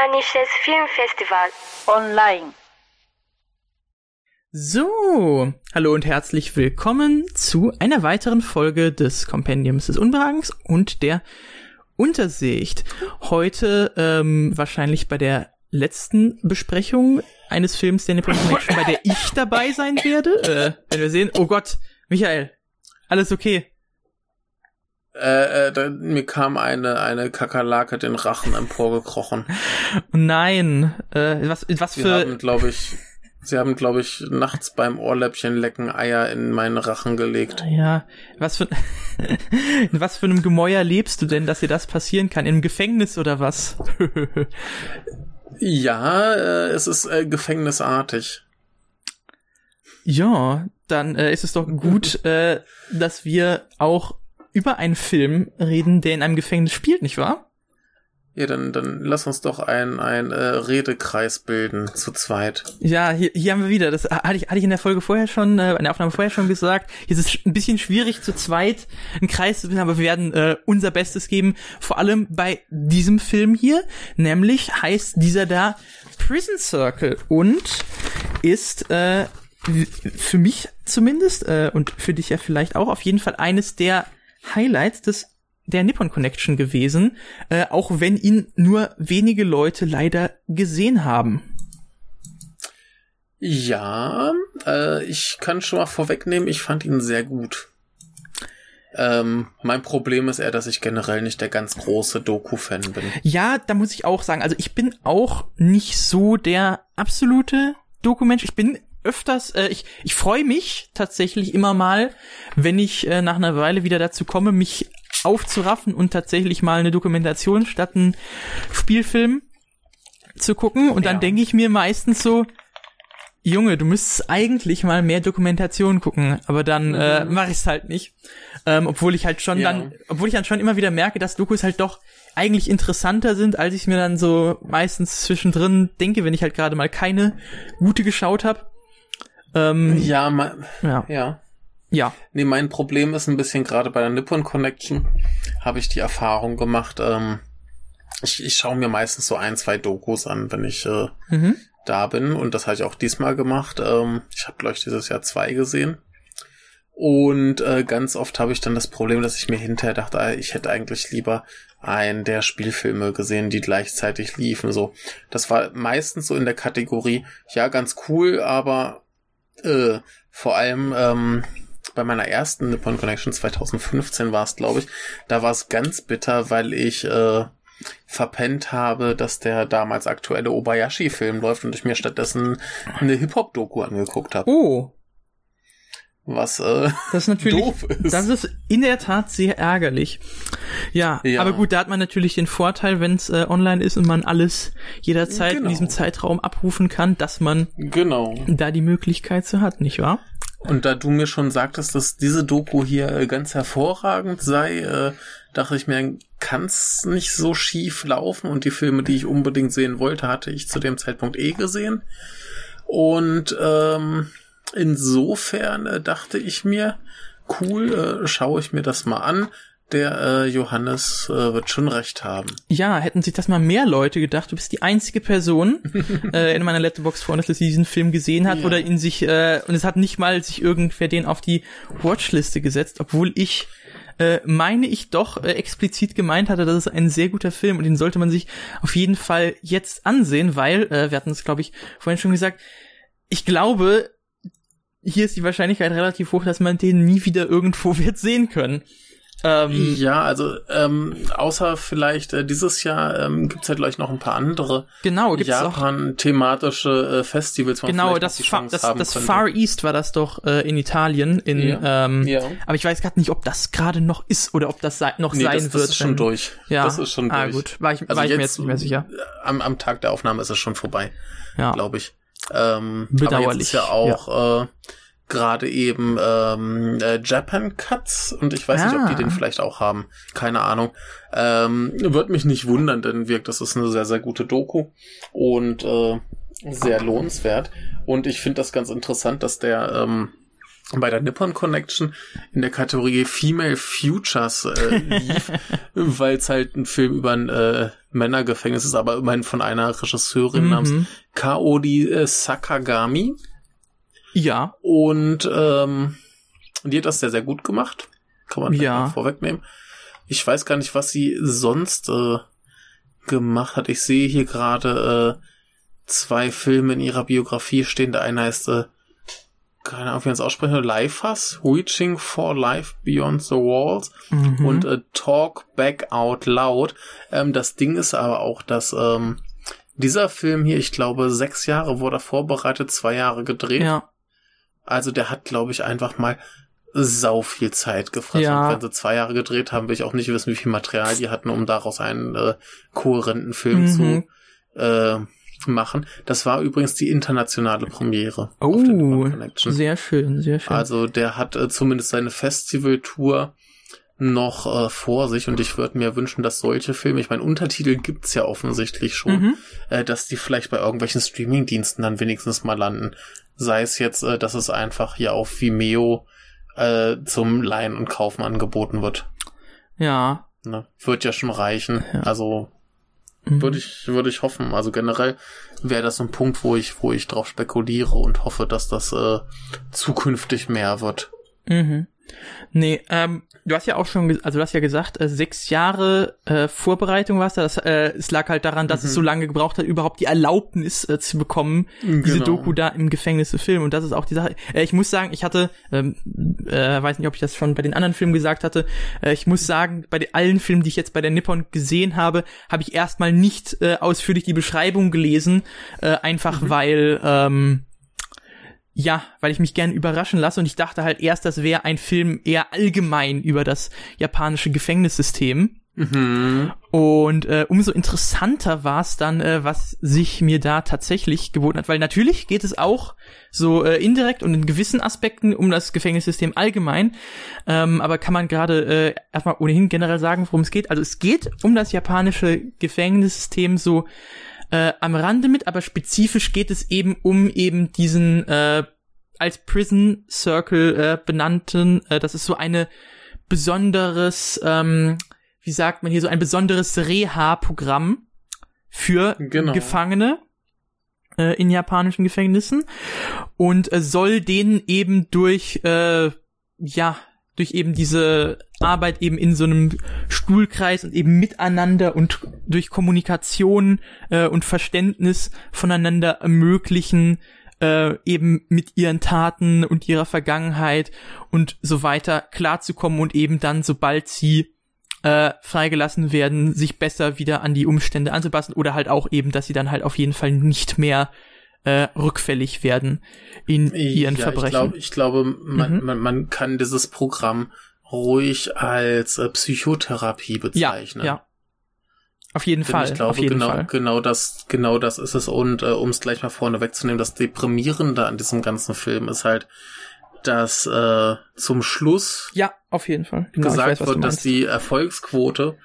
Japanisches Filmfestival online. So, hallo und herzlich willkommen zu einer weiteren Folge des Kompendiums des Unbehagens und der Untersicht. Heute ähm, wahrscheinlich bei der letzten Besprechung eines Films der Connection, bei der ich dabei sein werde. Äh, wenn wir sehen, oh Gott, Michael, alles okay? Äh, äh, da, mir kam eine, eine Kakerlake den Rachen emporgekrochen. Nein, äh, was, was Sie für... haben, glaube ich, sie haben, glaube ich, nachts beim Ohrläppchen lecken Eier in meinen Rachen gelegt. Ja, was für, in was für einem Gemäuer lebst du denn, dass dir das passieren kann? Im Gefängnis oder was? Ja, äh, es ist äh, gefängnisartig. ja, dann äh, ist es doch gut, äh, dass wir auch über einen Film reden, der in einem Gefängnis spielt, nicht wahr? Ja, dann, dann lass uns doch ein, ein äh, Redekreis bilden, zu zweit. Ja, hier, hier haben wir wieder, das hatte ich, hatte ich in der Folge vorher schon, äh, in der Aufnahme vorher schon gesagt, hier ist es ein bisschen schwierig zu zweit einen Kreis zu bilden, aber wir werden äh, unser Bestes geben, vor allem bei diesem Film hier, nämlich heißt dieser da Prison Circle und ist äh, für mich zumindest äh, und für dich ja vielleicht auch auf jeden Fall eines der Highlights des der Nippon Connection gewesen, äh, auch wenn ihn nur wenige Leute leider gesehen haben. Ja, äh, ich kann schon mal vorwegnehmen, ich fand ihn sehr gut. Ähm, mein Problem ist eher, dass ich generell nicht der ganz große Doku-Fan bin. Ja, da muss ich auch sagen, also ich bin auch nicht so der absolute Dokumensch. Ich bin öfters, äh, ich, ich freue mich tatsächlich immer mal, wenn ich äh, nach einer Weile wieder dazu komme, mich aufzuraffen und tatsächlich mal eine Dokumentation statt einen Spielfilm zu gucken. Und dann Ja. denke ich mir meistens so, Junge, du müsstest eigentlich mal mehr Dokumentation gucken, aber dann äh, mache ich es halt nicht. Ähm, obwohl ich halt schon Ja. dann, obwohl ich dann schon immer wieder merke, dass Dokus halt doch eigentlich interessanter sind, als ich mir dann so meistens zwischendrin denke, wenn ich halt gerade mal keine gute geschaut habe. Ähm, Ja, mein, ja. ja. ja. Nee, mein Problem ist ein bisschen gerade bei der Nippon Connection habe ich die Erfahrung gemacht, ähm, ich, ich schaue mir meistens so ein, zwei Dokus an, wenn ich äh, Mhm. da bin. Und das habe ich auch diesmal gemacht. Ähm, ich habe, glaube ich, dieses Jahr zwei gesehen. Und äh, ganz oft habe ich dann das Problem, dass ich mir hinterher dachte, ah, ich hätte eigentlich lieber einen der Spielfilme gesehen, die gleichzeitig liefen. So, das war meistens so in der Kategorie, ja, ganz cool, aber äh, vor allem ähm, bei meiner ersten Nippon Connection 2015 war es, glaube ich, da war es ganz bitter, weil ich äh, verpennt habe, dass der damals aktuelle Obayashi-Film läuft und ich mir stattdessen eine Hip-Hop-Doku angeguckt habe. Oh, Was äh, das ist natürlich, doof ist. das ist in der Tat sehr ärgerlich. Ja, Ja. aber gut, da hat man natürlich den Vorteil, wenn es äh, online ist und man alles jederzeit in Genau. diesem Zeitraum abrufen kann, dass man genau. da die Möglichkeit zu hat, nicht wahr? Und da du mir schon sagtest, dass diese Doku hier äh, ganz hervorragend sei, äh, dachte ich mir, kann's nicht so schief laufen. Und die Filme, die ich unbedingt sehen wollte, hatte ich zu dem Zeitpunkt eh gesehen. Und ähm, insofern äh, dachte ich mir, cool, äh, schaue ich mir das mal an. Der äh, Johannes äh, wird schon recht haben. Ja, hätten sich das mal mehr Leute gedacht. Du bist die einzige Person äh, in meiner Letterbox Freundesliste, die diesen Film gesehen hat Ja. oder in sich äh, und es hat nicht mal sich irgendwer den auf die Watchliste gesetzt, obwohl ich äh, meine ich doch äh, explizit gemeint hatte, das ist ein sehr guter Film und den sollte man sich auf jeden Fall jetzt ansehen, weil äh, wir hatten es glaube ich vorhin schon gesagt. Ich glaube, hier ist die Wahrscheinlichkeit relativ hoch, dass man den nie wieder irgendwo wird sehen können. Ähm, Ja, also ähm, außer vielleicht äh, dieses Jahr ähm, gibt's ja gleich noch ein paar andere genau, Japan-thematische äh, Festivals. Genau, das, Fa das, das. Far East war das doch äh, in Italien. In, Ja. ähm, Ja. Aber ich weiß gerade nicht, ob das gerade noch ist oder ob das sei noch Nee, sein das, wird. das ist schon durch. Ja. Das ist schon durch. Ah, gut. War ich, Also war ich mir jetzt, jetzt nicht mehr sicher. äh, Am, am Tag der Aufnahme ist es schon vorbei, Ja. glaube ich. Ähm, Bedauerlich, Aber jetzt ist ja auch Äh, gerade eben ähm, äh, Japan Cuts und ich weiß nicht, ob Ah. die den vielleicht auch haben. Keine Ahnung. Ähm, wird mich nicht wundern, denn wirkt, das ist eine sehr, sehr gute Doku und äh, sehr lohnenswert. Und ich finde das ganz interessant, dass der ähm, bei der Nippon Connection in der Kategorie Female Futures äh, lief, weil es halt ein Film über ein äh, Männergefängnis ist, aber immerhin von einer Regisseurin Mhm. namens Kaori äh, Sakagami. Ja. Und ähm, die hat das sehr, sehr gut gemacht. Kann man Ja. ja. vorwegnehmen. Ich weiß gar nicht, was sie sonst äh, gemacht hat. Ich sehe hier gerade äh, zwei Filme in ihrer Biografie stehen. Der eine heißt, äh, keine Ahnung, wie man es aussprechen soll, Life's, Reaching for Life Beyond the Walls Mhm. und äh, Talk Back Out Loud. Ähm, das Ding ist aber auch, dass ähm, dieser Film hier, ich glaube, sechs Jahre wurde er vorbereitet, zwei Jahre gedreht. ja. Also der hat, glaube ich, einfach mal sau viel Zeit gefressen. Ja. Und wenn sie zwei Jahre gedreht haben, will ich auch nicht wissen, wie viel Material die hatten, um daraus einen äh, kohärenten Film Mhm. zu äh, machen. Das war übrigens die internationale Premiere. Oh, sehr schön, sehr schön. Also der hat äh, zumindest seine Festivaltour noch äh, vor sich und ich würde mir wünschen, dass solche Filme, ich meine, Untertitel gibt's ja offensichtlich schon, Mhm. äh, dass die vielleicht bei irgendwelchen Streamingdiensten dann wenigstens mal landen. Sei es jetzt, äh, dass es einfach hier auf Vimeo äh, zum Leihen und Kaufen angeboten wird. Ja. Ne? Wird ja schon reichen. Ja. Also Mhm. würde ich, würde ich hoffen. Also generell wäre das ein Punkt, wo ich, wo ich drauf spekuliere und hoffe, dass das äh, zukünftig mehr wird. Mhm. Nee, ähm, du hast ja auch schon, also du hast ja gesagt, äh, sechs Jahre äh, Vorbereitung warst da. Das, äh, es lag halt daran, dass es so lange gebraucht hat, überhaupt die Erlaubnis äh, zu bekommen, diese Genau. Doku da im Gefängnis zu filmen. Und das ist auch die Sache. Äh, ich muss sagen, ich hatte, ähm, äh, weiß nicht, ob ich das schon bei den anderen Filmen gesagt hatte, äh, ich muss sagen, bei den, allen Filmen, die ich jetzt bei der Nippon gesehen habe, habe ich erstmal nicht äh, ausführlich die Beschreibung gelesen, äh, einfach weil ähm, ja, weil ich mich gern überraschen lasse und ich dachte halt erst, das wäre ein Film eher allgemein über das japanische Gefängnissystem. Mhm. Und äh, umso interessanter war es dann, äh, was sich mir da tatsächlich geboten hat. Weil natürlich geht es auch so äh, indirekt und in gewissen Aspekten um das Gefängnissystem allgemein. Ähm, aber kann man gerade äh, erstmal ohnehin generell sagen, worum es geht? Also es geht um das japanische Gefängnissystem so äh, am Rande mit, aber spezifisch geht es eben um eben diesen äh, als Prison Circle äh, benannten, äh, das ist so eine besonderes, ähm, wie sagt man hier, so ein besonderes Reha-Programm für Genau. Gefangene äh, in japanischen Gefängnissen und äh, soll denen eben durch, äh, ja, durch eben diese Arbeit eben in so einem Stuhlkreis und eben miteinander und durch Kommunikation äh, und Verständnis voneinander ermöglichen, äh, eben mit ihren Taten und ihrer Vergangenheit und so weiter klarzukommen und eben dann, sobald sie äh, freigelassen werden, sich besser wieder an die Umstände anzupassen oder halt auch eben, dass sie dann halt auf jeden Fall nicht mehr äh, rückfällig werden in ihren ja, Verbrechen. Ich, glaub, ich glaube, man, Mhm. man, man kann dieses Programm ruhig als äh, Psychotherapie ja, bezeichnen. ja. Auf jeden Denn Fall, ich glaube, genau, Fall. genau das, genau das ist es. Und äh, um es gleich mal vorne wegzunehmen, das Deprimierende an diesem ganzen Film ist halt, dass äh, zum Schluss Ja, auf jeden Fall. Genau, gesagt weiß, wird, dass die Erfolgsquote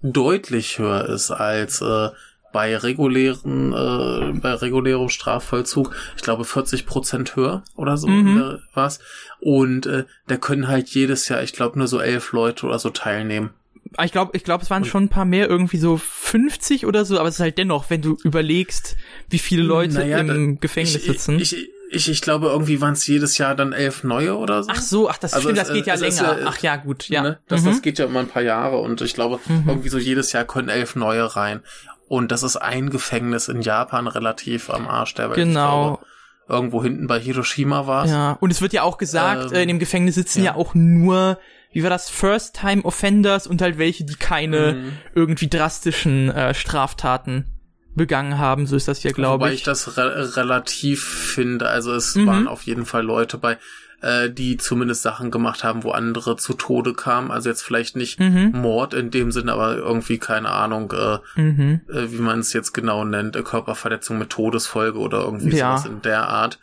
deutlich höher ist als äh, bei regulären, äh, bei regulärem Strafvollzug. Ich glaube 40 Prozent höher oder so Mhm. äh, was. Und äh, da können halt jedes Jahr, ich glaube nur so elf Leute oder so teilnehmen. Ah, Ich glaube, ich glaube, es waren schon ein paar mehr, irgendwie so 50 oder so, aber es ist halt dennoch, wenn du überlegst, wie viele Leute Naja, im da- Gefängnis ich, sitzen. Ich, ich, ich, ich glaube irgendwie waren es jedes Jahr dann elf neue oder so. ach so, ach, das Also stimmt, das geht ja es ist länger. ja- ach ja, gut, ja. Ne? Das, Mhm. das geht ja immer ein paar Jahre und ich glaube, Mhm. irgendwie so jedes Jahr können elf neue rein. Und das ist ein Gefängnis in Japan relativ am Arsch der Welt. Ich genau. glaube, irgendwo hinten bei Hiroshima war es. Ja, und es wird ja auch gesagt, Ähm, äh, in dem Gefängnis sitzen ja. ja. auch nur, wie war das, First-Time-Offenders und halt welche, die keine Mhm. irgendwie drastischen äh, Straftaten begangen haben. So ist das ja, glaube Wobei ich. ich das re relativ finde. Also es Mhm. waren auf jeden Fall Leute bei, äh, die zumindest Sachen gemacht haben, wo andere zu Tode kamen. Also jetzt vielleicht nicht Mhm. Mord in dem Sinne, aber irgendwie keine Ahnung, äh, Mhm. äh, wie man es jetzt genau nennt, äh, Körperverletzung mit Todesfolge oder irgendwie Ja. sowas in der Art.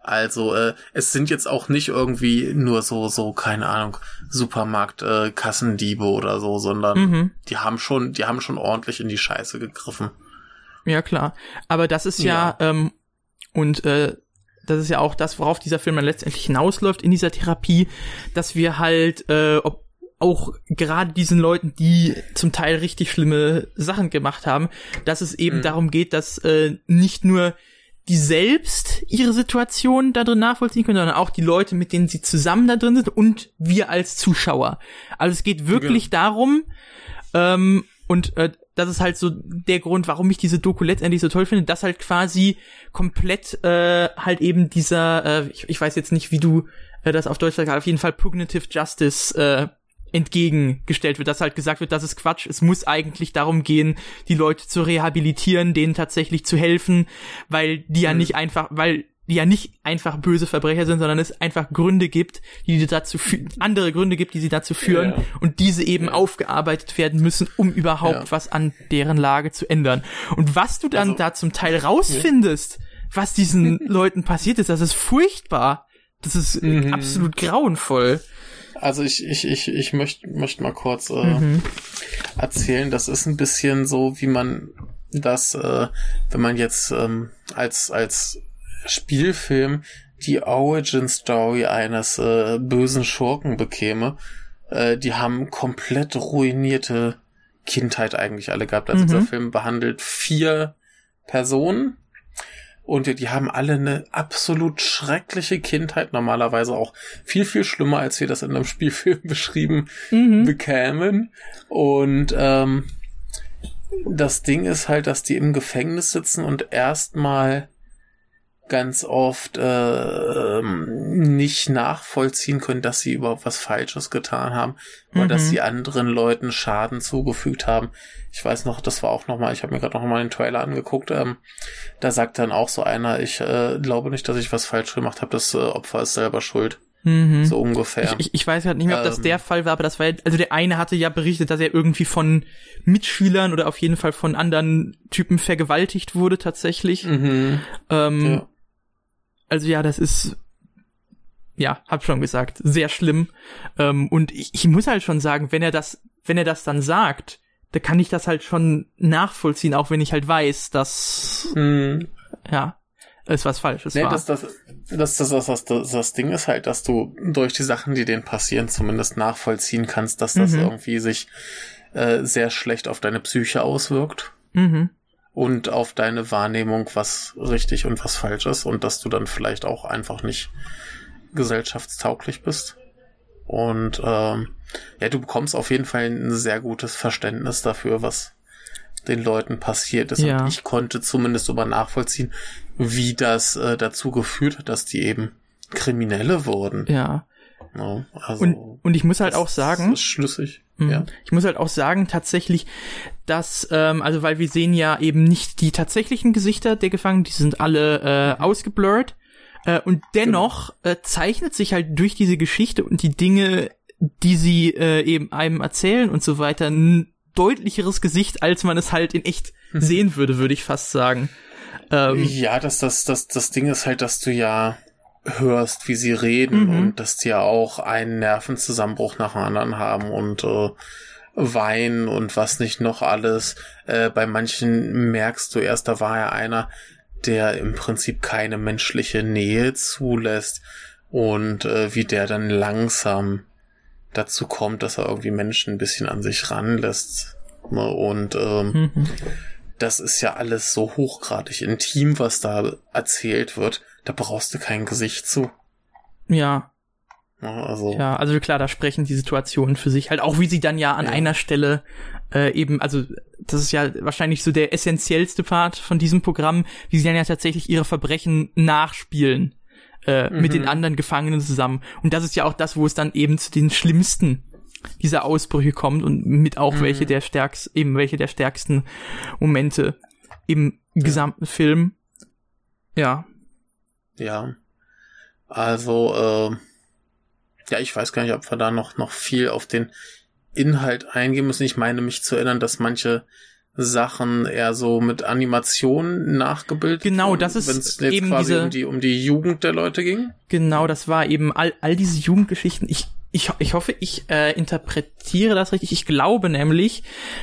Also äh, es sind jetzt auch nicht irgendwie nur so so keine Ahnung Supermarkt äh, Kassendiebe oder so, sondern Mhm. die haben schon die haben schon ordentlich in die Scheiße gegriffen. Ja, klar. Aber das ist ja, ähm, und äh, das ist ja auch das, worauf dieser Film dann letztendlich hinausläuft in dieser Therapie, dass wir halt, äh, ob auch gerade diesen Leuten, die zum Teil richtig schlimme Sachen gemacht haben, dass es eben mhm. darum geht, dass äh, nicht nur die selbst ihre Situation da drin nachvollziehen können, sondern auch die Leute, mit denen sie zusammen da drin sind und wir als Zuschauer. Also es geht wirklich genau. darum, ähm, und äh, das ist halt so der Grund, warum ich diese Doku letztendlich so toll finde, dass halt quasi komplett äh, halt eben dieser, äh, ich, ich weiß jetzt nicht, wie du äh, das auf Deutsch sagst, auf jeden Fall Pugnative Justice äh, entgegengestellt wird, dass halt gesagt wird, das ist Quatsch. Es muss eigentlich darum gehen, die Leute zu rehabilitieren, denen tatsächlich zu helfen, weil die ja mhm. nicht einfach, weil die ja nicht einfach böse Verbrecher sind, sondern es einfach Gründe gibt, die dazu andere Gründe gibt, die sie dazu führen ja. und diese eben ja. aufgearbeitet werden müssen, um überhaupt ja. was an deren Lage zu ändern. Und was du dann also, da zum Teil rausfindest, was diesen Leuten passiert ist, das ist furchtbar. Das ist mhm. absolut grauenvoll. Also ich, ich, ich, ich möchte möchte mal kurz äh, mhm. erzählen, das ist ein bisschen so, wie man das, äh, wenn man jetzt ähm, als, als Spielfilm die Origin Story eines äh, bösen Schurken bekäme. Äh, die haben komplett ruinierte Kindheit eigentlich alle gehabt. Also mhm. dieser Film behandelt vier Personen und die haben alle eine absolut schreckliche Kindheit, normalerweise auch viel, viel schlimmer, als wir das in einem Spielfilm beschrieben mhm. bekämen. Und ähm, das Ding ist halt, dass die im Gefängnis sitzen und erstmal ganz oft äh, nicht nachvollziehen können, dass sie überhaupt was Falsches getan haben, oder mhm. dass sie anderen Leuten Schaden zugefügt haben. Ich weiß noch, das war auch nochmal, ich habe mir gerade nochmal den Trailer angeguckt, ähm, da sagt dann auch so einer, ich äh, glaube nicht, dass ich was falsch gemacht habe, das äh, Opfer ist selber schuld. Mhm. So ungefähr. Ich, ich, ich weiß gerade nicht mehr, ob das ähm, der Fall war, aber das war also der eine hatte ja berichtet, dass er irgendwie von Mitschülern oder auf jeden Fall von anderen Typen vergewaltigt wurde tatsächlich. Mhm. Ähm, ja also ja, das ist, ja, hab schon gesagt, sehr schlimm. Ähm, und ich, ich muss halt schon sagen, wenn er das, wenn er das dann sagt, da kann ich das halt schon nachvollziehen, auch wenn ich halt weiß, dass, mhm. ja, ist was Falsches nee, war. Das, das, das, das, das, das, das Ding ist halt, dass du durch die Sachen, die denen passieren, zumindest nachvollziehen kannst, dass das mhm. irgendwie sich äh, sehr schlecht auf deine Psyche auswirkt. Mhm und auf deine Wahrnehmung, was richtig und was falsch ist und dass du dann vielleicht auch einfach nicht gesellschaftstauglich bist. Und ähm, ja, du bekommst auf jeden Fall ein sehr gutes Verständnis dafür, was den Leuten passiert ist. Ja. Und ich konnte zumindest über nachvollziehen, wie das äh, dazu geführt hat, dass die eben Kriminelle wurden. Ja. Ja also und, und ich muss halt auch sagen, ist schlüssig. Mhm. Ja. Ich muss halt auch sagen, tatsächlich, dass, ähm, also weil wir sehen ja eben nicht die tatsächlichen Gesichter der Gefangenen, die sind alle äh, ausgeblurrt. Äh, und dennoch genau. äh, zeichnet sich halt durch diese Geschichte und die Dinge, die sie äh, eben einem erzählen und so weiter, ein deutlicheres Gesicht, als man es halt in echt hm. sehen würde, würde ich fast sagen. Ähm, ja, das, das, das, das Ding ist halt, dass du ja hörst, wie sie reden mhm. und dass die ja auch einen Nervenzusammenbruch nach dem anderen haben und äh, weinen und was nicht noch alles. Äh, bei manchen merkst du erst, da war ja einer, der im Prinzip keine menschliche Nähe zulässt und äh, wie der dann langsam dazu kommt, dass er irgendwie Menschen ein bisschen an sich ranlässt. Ne? Und ähm, mhm. das ist ja alles so hochgradig intim, was da erzählt wird da brauchst du kein Gesicht zu. Ja. ja also. Ja, also klar, da sprechen die Situationen für sich halt, auch wie sie dann ja an ja. einer Stelle äh, eben, also das ist ja wahrscheinlich so der essentiellste Part von diesem Programm, wie sie dann ja tatsächlich ihre Verbrechen nachspielen äh, mhm. mit den anderen Gefangenen zusammen. Und das ist ja auch das, wo es dann eben zu den schlimmsten dieser Ausbrüche kommt und mit auch mhm. welche der stärksten, eben welche der stärksten Momente im ja. gesamten Film. Ja, ja. Also, äh, ja, ich weiß gar nicht, ob wir da noch, noch viel auf den Inhalt eingehen müssen. Ich meine mich zu erinnern, dass manche Sachen eher so mit Animationen nachgebildet Genau, das ist wenn's jetzt eben quasi diese, um die um die Jugend der Leute ging. Genau, das war eben all, all diese Jugendgeschichten. Ich ich, ich hoffe, ich äh, interpretiere das richtig. Ich glaube nämlich,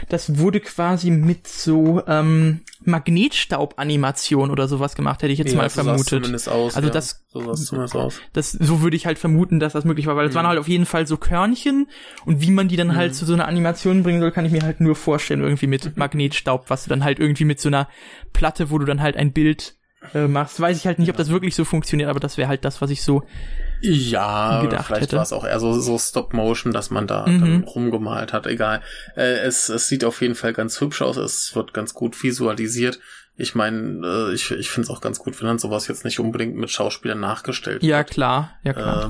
das wurde quasi mit so ähm, Magnetstaubanimation oder sowas gemacht, hätte ich jetzt Ja, mal so vermutet. zumindest aus, also ja. das, So zumindest aus. das, so würde ich halt vermuten, dass das möglich war, weil es Mhm. waren halt auf jeden Fall so Körnchen und wie man die dann halt zu so einer Animation bringen soll, kann ich mir halt nur vorstellen, irgendwie Mhm. mit Magnetstaub, was du dann halt irgendwie mit so einer Platte, wo du dann halt ein Bild äh, machst. Weiß ich halt nicht, ob das wirklich so funktioniert, aber das wäre halt das, was ich so Ja, gedacht vielleicht hätte. war es auch eher so, so Stop-Motion, dass man da Mhm. dann rumgemalt hat. Egal. Äh, es, es sieht auf jeden Fall ganz hübsch aus. Es wird ganz gut visualisiert. Ich meine, äh, ich, ich finde es auch ganz gut, wenn dann sowas jetzt nicht unbedingt mit Schauspielern nachgestellt Ja, wird. klar, ja klar. Äh,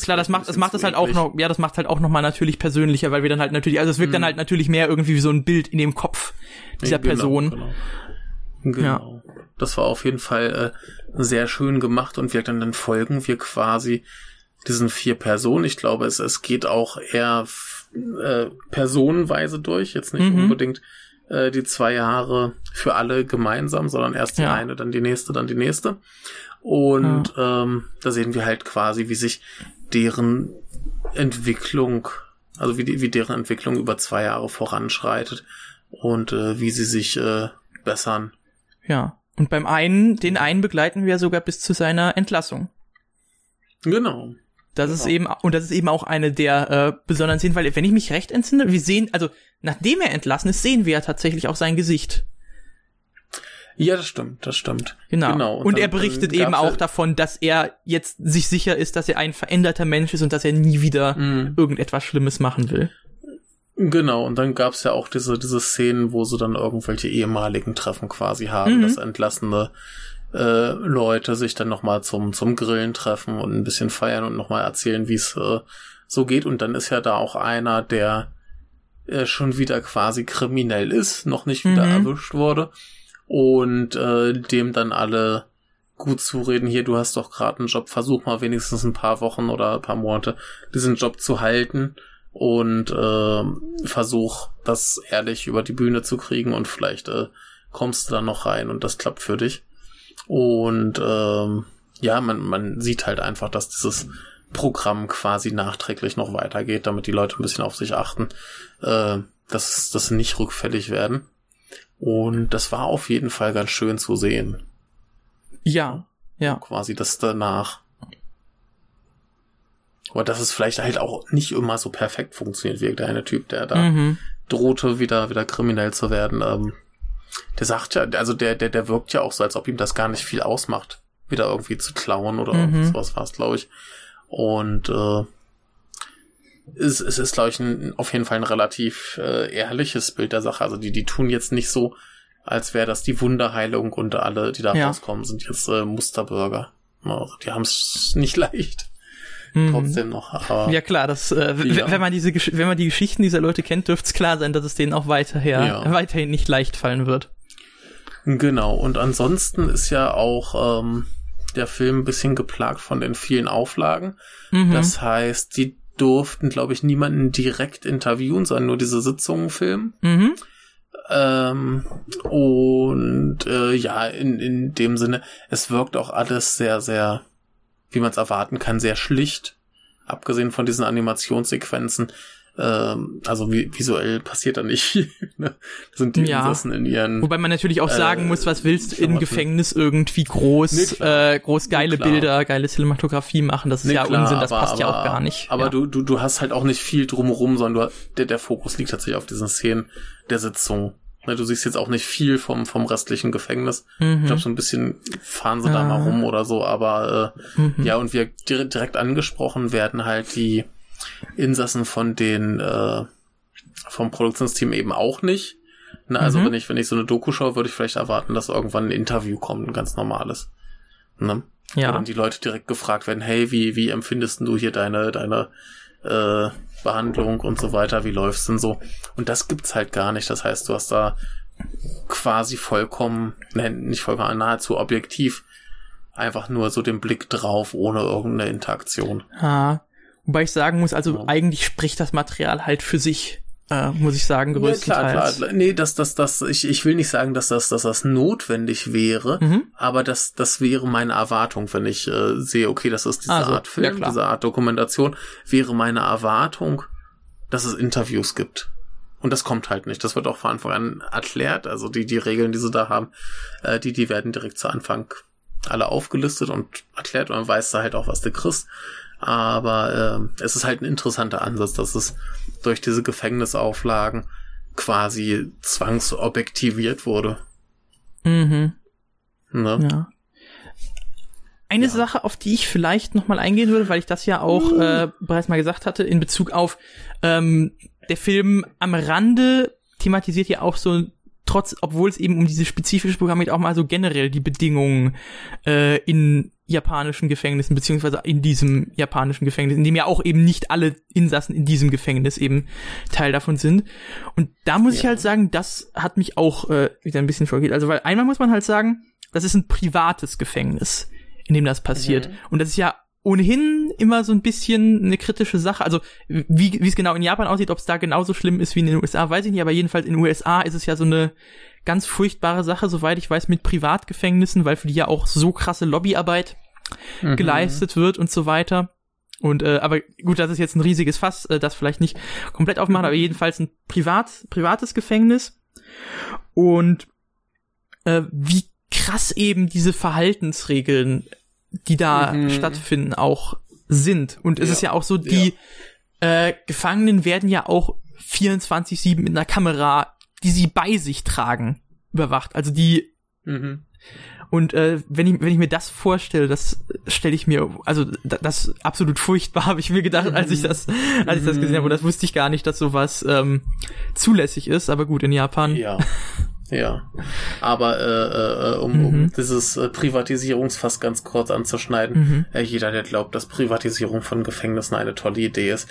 Klar, das macht, das macht das halt auch noch, ja, das macht halt auch noch mal natürlich persönlicher, weil wir dann halt natürlich, also es wirkt dann halt natürlich mehr irgendwie wie so ein Bild in dem Kopf dieser Genau, Person. Genau. Genau. Das war auf jeden Fall äh, sehr schön gemacht und wir dann, dann folgen wir quasi diesen vier Personen. Ich glaube, es, es geht auch eher äh, personenweise durch, jetzt nicht Mhm. unbedingt äh, die zwei Jahre für alle gemeinsam, sondern erst die Ja. eine, dann die nächste, dann die nächste. Und ähm, da sehen wir halt quasi, wie sich deren Entwicklung, also wie, die, wie deren Entwicklung über zwei Jahre voranschreitet und äh, wie sie sich äh, bessern. Ja. Und beim einen, den einen begleiten wir sogar bis zu seiner Entlassung. Genau. Das ist Genau. eben, und das ist eben auch eine der äh, besonderen Szenen, weil wenn ich mich recht entsinne, wir sehen, also nachdem er entlassen ist, sehen wir ja tatsächlich auch sein Gesicht. Ja, das stimmt, das stimmt. Genau. Genau, Und, und er dann- berichtet eben auch davon, dass er jetzt sich sicher ist, dass er ein veränderter Mensch ist und dass er nie wieder Mhm. irgendetwas Schlimmes machen will. Genau, und dann gab's ja auch diese, diese Szenen, wo sie dann irgendwelche ehemaligen Treffen quasi haben, Mhm. dass entlassene äh, Leute sich dann nochmal zum, zum Grillen treffen und ein bisschen feiern und nochmal erzählen, wie es äh, so geht. Und dann ist ja da auch einer, der äh, schon wieder quasi kriminell ist, noch nicht wieder Mhm. erwischt wurde und äh, dem dann alle gut zureden, hier, du hast doch gerade einen Job, versuch mal wenigstens ein paar Wochen oder ein paar Monate diesen Job zu halten und äh, versuch das ehrlich über die Bühne zu kriegen und vielleicht äh, kommst du da noch rein und das klappt für dich. Und ähm, ja, man, man sieht halt einfach, dass dieses Programm quasi nachträglich noch weitergeht, damit die Leute ein bisschen auf sich achten, äh, dass, dass sie nicht rückfällig werden. Und das war auf jeden Fall ganz schön zu sehen, Ja, ja. quasi das danach. Aber dass es vielleicht halt auch nicht immer so perfekt funktioniert, wie der eine Typ, der da Mhm. drohte, wieder, wieder kriminell zu werden. Ähm, der sagt ja, also der, der, der wirkt ja auch so, als ob ihm das gar nicht viel ausmacht, wieder irgendwie zu klauen oder Mhm. sowas war es, glaube ich. Und äh, es, es ist, glaube ich, ein, auf jeden Fall ein relativ äh, ehrliches Bild der Sache. Also die, die tun jetzt nicht so, als wäre das die Wunderheilung und alle, die da Ja. rauskommen, sind jetzt äh, Musterbürger. Also die haben es nicht leicht, Mhm. trotzdem noch. Aber Ja klar, das, äh, Ja. wenn man diese, wenn man die Geschichten dieser Leute kennt, dürfte es klar sein, dass es denen auch weiterher, Ja. weiterhin nicht leicht fallen wird. Genau, und ansonsten ist ja auch ähm, der Film ein bisschen geplagt von den vielen Auflagen. Mhm. Das heißt, die durften, glaube ich, niemanden direkt interviewen, sondern nur diese Sitzungen filmen. mhm. Ähm, und äh, ja, in, in dem Sinne, es wirkt auch alles sehr, sehr, wie man es erwarten kann, sehr schlicht. Abgesehen von diesen Animationssequenzen. Ähm, also vi visuell passiert da nicht viel. ne? Sind die Ja. Insassen in ihren Wobei man natürlich auch sagen Äh, muss, was willst du im. Gefängnis irgendwie groß, Nee, äh, groß geile klar. Bilder, geile Cinematografie machen. Das ist Nee, ja klar, Unsinn, das aber- passt ja auch gar nicht. Aber ja. du, du, du hast halt auch nicht viel drumherum, sondern du, der, der Fokus liegt tatsächlich auf diesen Szenen der Sitzung. Ne, Du siehst jetzt auch nicht viel vom, vom restlichen Gefängnis. Ich mhm. glaube, so ein bisschen fahren sie da Ah. mal rum oder so, aber äh, Mhm. ja, und wir dire- direkt angesprochen werden halt die Insassen von den äh, vom Produktionsteam eben auch nicht. Ne, also Mhm. wenn ich, wenn ich so eine Doku schaue, würde ich vielleicht erwarten, dass irgendwann ein Interview kommt, ein ganz normales. Ne? Wo ja. dann die Leute direkt gefragt werden, hey, wie, wie empfindest du hier deine, deine äh, Behandlung und so weiter, wie läuft's denn so? Und das gibt's halt gar nicht. Das heißt, du hast da quasi vollkommen, ne, nicht vollkommen, nahezu objektiv einfach nur so den Blick drauf, ohne irgendeine Interaktion. Ah. Wobei ich sagen muss, also Ja. eigentlich spricht das Material halt für sich, äh, muss ich sagen, Ja, klar, größtenteils. klar. Nee, das, das, das, ich, ich will nicht sagen, dass das, dass das notwendig wäre, Mhm. aber das, das wäre meine Erwartung, wenn ich äh, sehe, okay, das ist diese Also, Art ja, Film, klar. diese Art Dokumentation, wäre meine Erwartung, dass es Interviews gibt. Und das kommt halt nicht. Das wird auch von Anfang an erklärt. Also die, die Regeln, die sie da haben, äh, die, die werden direkt zu Anfang alle aufgelistet und erklärt und man weiß da halt auch, was du kriegst. Aber äh, es ist halt ein interessanter Ansatz, dass es durch diese Gefängnisauflagen quasi zwangsobjektiviert wurde. Mhm. Ne? Ja. Eine Ja. Sache, auf die ich vielleicht noch mal eingehen würde, weil ich das ja auch äh, bereits mal gesagt hatte, in Bezug auf ähm, der Film am Rande thematisiert ja auch so trotz, obwohl es eben um diese spezifische Programm geht, auch mal so generell die Bedingungen äh, in japanischen Gefängnissen, beziehungsweise in diesem japanischen Gefängnis, in dem ja auch eben nicht alle Insassen in diesem Gefängnis eben Teil davon sind. Und da muss ich Ja. halt sagen, das hat mich auch äh, wieder ein bisschen schockiert. Also, weil einmal muss man halt sagen, das ist ein privates Gefängnis, in dem das passiert. Mhm. Und das ist ja ohnehin immer so ein bisschen eine kritische Sache. Also wie wie es genau in Japan aussieht, ob es da genauso schlimm ist wie in den USA, weiß ich nicht. Aber jedenfalls in den USA ist es ja so eine ganz furchtbare Sache, soweit ich weiß, mit Privatgefängnissen, weil für die ja auch so krasse Lobbyarbeit Mhm. geleistet wird und so weiter. Und äh, aber gut, das ist jetzt ein riesiges Fass, äh, das vielleicht nicht komplett aufmachen, aber jedenfalls ein privat privates Gefängnis. Und äh, wie krass eben diese Verhaltensregeln, die da Mhm. stattfinden, auch sind. Und es Ja. ist ja auch so, die äh, Gefangenen werden ja auch 24-7 mit einer Kamera, die sie bei sich tragen, überwacht. Also die Mhm. und äh, wenn ich wenn ich mir das vorstelle, das stelle ich mir also da- das absolut furchtbar habe ich mir gedacht, als ich das als ich das gesehen habe. Und das wusste ich gar nicht, dass sowas ähm, zulässig ist. Aber gut in Japan. Ja. Ja. Aber äh, äh, um, Mhm. um dieses äh, Privatisierungsfass ganz kurz anzuschneiden, Mhm. äh, jeder, der glaubt, dass Privatisierung von Gefängnissen eine tolle Idee ist,